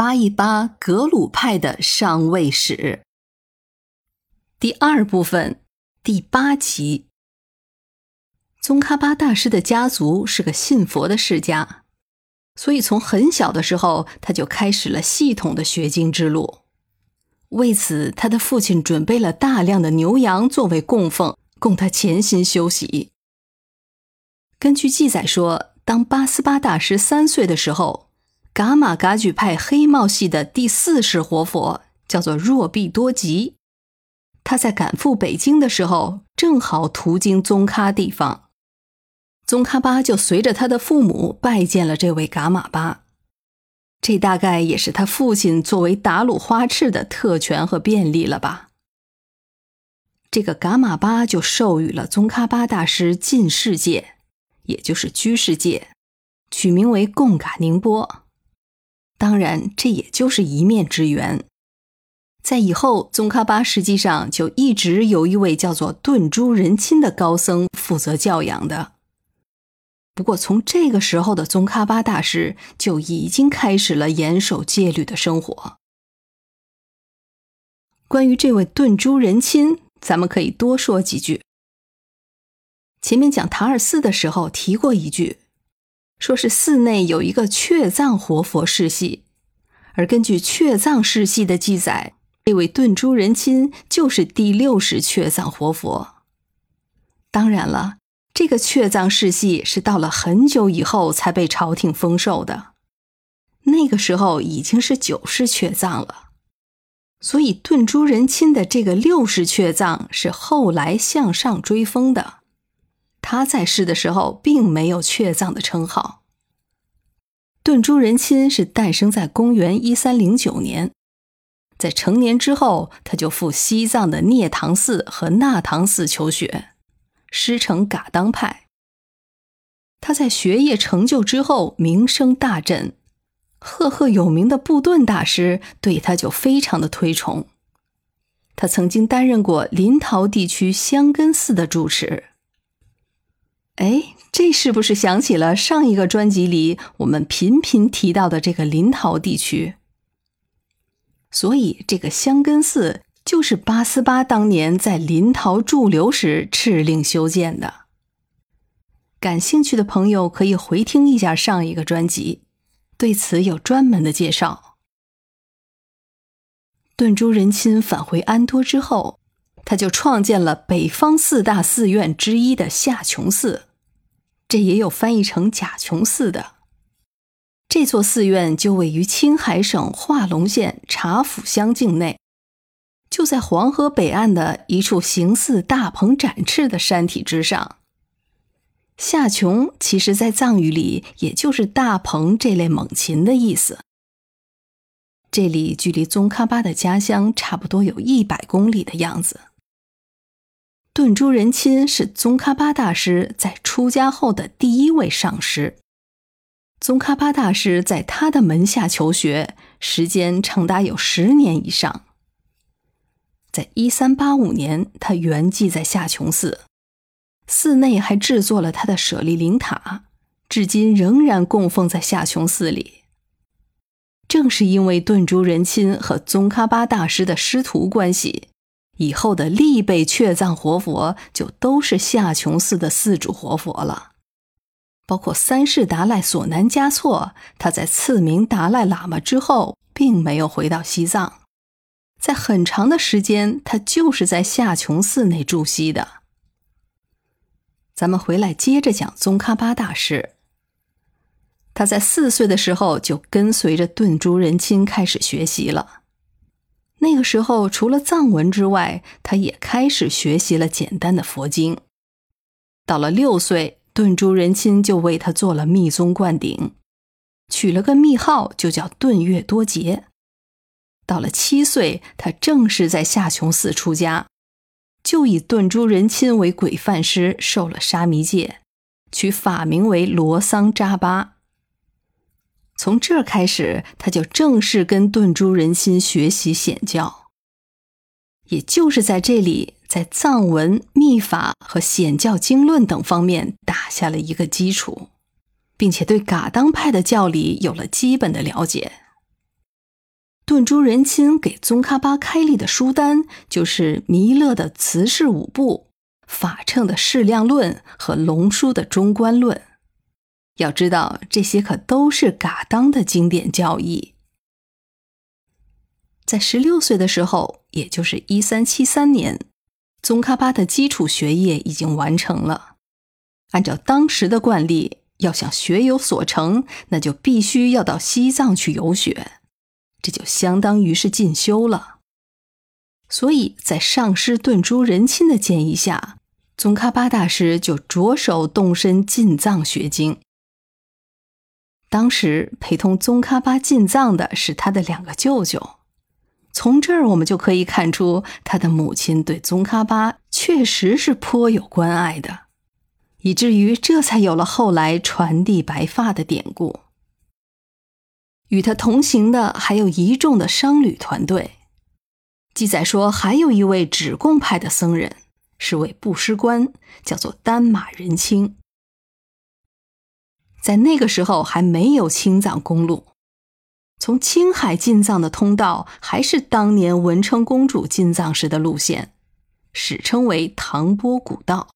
扒一扒格鲁派的上位史。第二部分第八集。宗喀巴大师的家族是个信佛的世家，所以从很小的时候他就开始了系统的学经之路。为此，他的父亲准备了大量的牛羊作为供奉，供他潜心修习。根据记载说，当巴斯巴大师三岁的时候，噶玛噶举派黑帽系的第四世活佛叫做若必多吉，他在赶赴北京的时候，正好途经宗喀地方，宗喀巴就随着他的父母拜见了这位噶玛巴。这大概也是他父亲作为达鲁花赤的特权和便利了吧？这个噶玛巴就授予了宗喀巴大师进士戒，也就是居士戒，取名为贡嘎宁波。当然，这也就是一面之缘。在以后，宗喀巴实际上就一直有一位叫做顿珠仁钦的高僧负责教养的。不过，从这个时候的宗喀巴大师就已经开始了严守戒律的生活。关于这位顿珠仁钦，咱们可以多说几句。前面讲塔尔寺的时候提过一句，说是寺内有一个确藏活佛世系，而根据确藏世系的记载，这位顿珠仁钦就是第六世确藏活佛。当然了。这个确藏世系是到了很久以后才被朝廷封授的，那个时候已经是九世确藏了，所以顿珠仁钦的这个六世确藏是后来向上追封的。他在世的时候并没有确藏的称号。顿珠仁钦是诞生在公元一三零九年，在成年之后，他就赴西藏的涅唐寺和那唐寺求学。师承噶当派，他在学业成就之后名声大振，赫赫有名的布顿大师对他就非常的推崇。他曾经担任过临洮地区香根寺的住持。哎，这是不是想起了上一个专辑里我们频频提到的这个临洮地区？所以这个香根寺。就是八思巴当年在临洮驻留时敕令修建的。感兴趣的朋友可以回听一下上一个专辑，对此有专门的介绍。顿珠仁钦返回安多之后，他就创建了北方四大寺院之一的下琼寺，这也有翻译成甲琼寺的。这座寺院就位于青海省化隆县查府乡境内。就在黄河北岸的一处形似大鹏展翅的山体之上。夏琼其实，在藏语里也就是大鹏这类猛禽的意思。这里距离宗喀巴的家乡差不多有一百公里的样子。顿珠仁钦是宗喀巴大师在出家后的第一位上师。宗喀巴大师在他的门下求学时间长达有十年以上。在一三八五年，他圆寂在夏琼寺，寺内还制作了他的舍利灵塔，至今仍然供奉在夏琼寺里。正是因为顿珠仁钦和宗喀巴大师的师徒关系，以后的历辈确藏活佛就都是夏琼寺的寺主活佛了，包括三世达赖索南嘉措，他在赐名达赖喇嘛之后，并没有回到西藏。在很长的时间，他就是在夏琼寺内住息的。咱们回来接着讲宗喀巴大师。他在四岁的时候就跟随着顿珠仁钦开始学习了。那个时候，除了藏文之外，他也开始学习了简单的佛经。到了六岁，顿珠仁钦就为他做了密宗灌顶，取了个密号，就叫顿月多杰。到了七岁，他正式在夏琼寺出家，就以顿珠仁钦为鬼范师，受了沙弥戒，取法名为罗桑扎巴。从这儿开始，他就正式跟顿珠仁钦学习显教。也就是在这里，在藏文、密法和显教经论等方面打下了一个基础，并且对噶当派的教理有了基本的了解。顿珠仁钦给宗喀巴开立的书单就是弥勒的慈氏五部、法称的适量论和龙书的中观论。要知道，这些可都是噶当的经典教义。在十六岁的时候，也就是一三七三年，宗喀巴的基础学业已经完成了。按照当时的惯例，要想学有所成，那就必须要到西藏去游学。这就相当于是进修了，所以在上师顿珠仁钦的建议下，宗喀巴大师就着手动身进藏学经。当时陪同宗喀巴进藏的是他的两个舅舅，从这儿我们就可以看出，他的母亲对宗喀巴确实是颇有关爱的，以至于这才有了后来传递白发的典故。与他同行的还有一众的商旅团队。记载说，还有一位止贡派的僧人，是位布施官，叫做丹马仁青。在那个时候还没有青藏公路，从青海进藏的通道还是当年文成公主进藏时的路线，史称为唐波古道，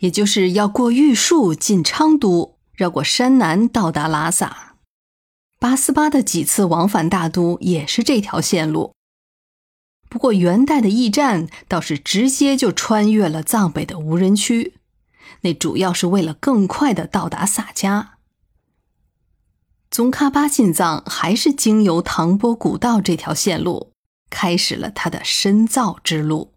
也就是要过玉树进昌都，绕过山南到达拉萨。八思巴的几次往返大都也是这条线路。不过元代的驿站倒是直接就穿越了藏北的无人区，那主要是为了更快的到达萨迦。宗喀巴进藏还是经由唐波古道这条线路，开始了他的深造之路。